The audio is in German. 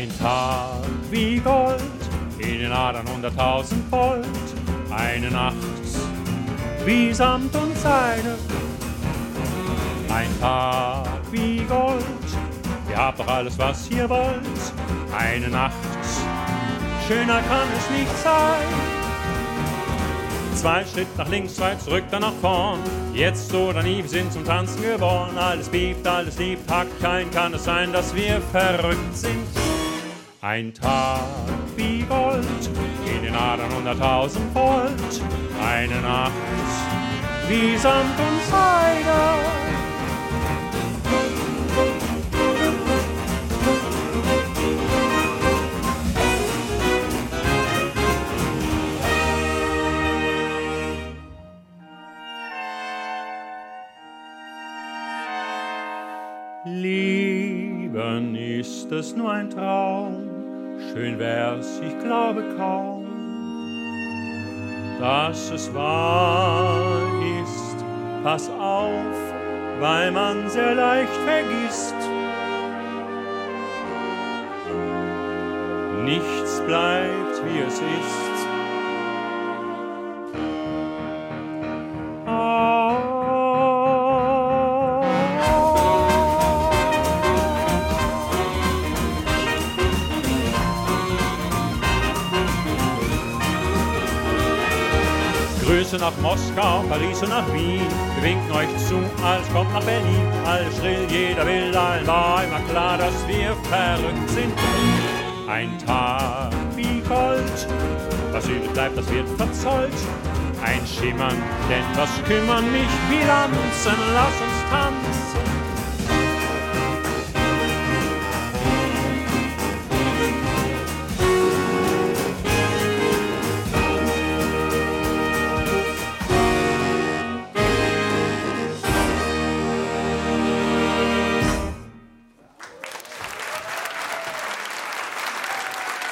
Ein Tag wie Gold, in den Adern hunderttausend Volt. Eine Nacht wie Samt und Seide. Ein Tag wie Gold, ihr habt doch alles, was ihr wollt. Eine Nacht, schöner kann es nicht sein. Zwei Schritt nach links, zwei zurück, dann nach vorn. Jetzt oder nie, wir sind zum Tanzen geboren. Alles biebt, alles liebt, hackt kein, kann es sein, dass wir verrückt sind. Ein Tag wie Gold, in den Adern hunderttausend Volt. Eine Nacht wie Samt und Seide. Lieben ist es nur ein Traum, schön wär's, ich glaube kaum, dass es wahr ist. Pass auf, weil man sehr leicht vergisst. Nichts bleibt, wie es ist. Grüße nach Moskau, Paris und nach Wien. Wir winken euch zu, als kommt nach Berlin. Alles schrill, jeder will, allen war immer klar, dass wir verrückt sind. Ein Tag wie Gold, was übrig bleibt, das wird verzollt. Ein Schimmern, denn was kümmern mich Bilanzen, lass uns tanzen.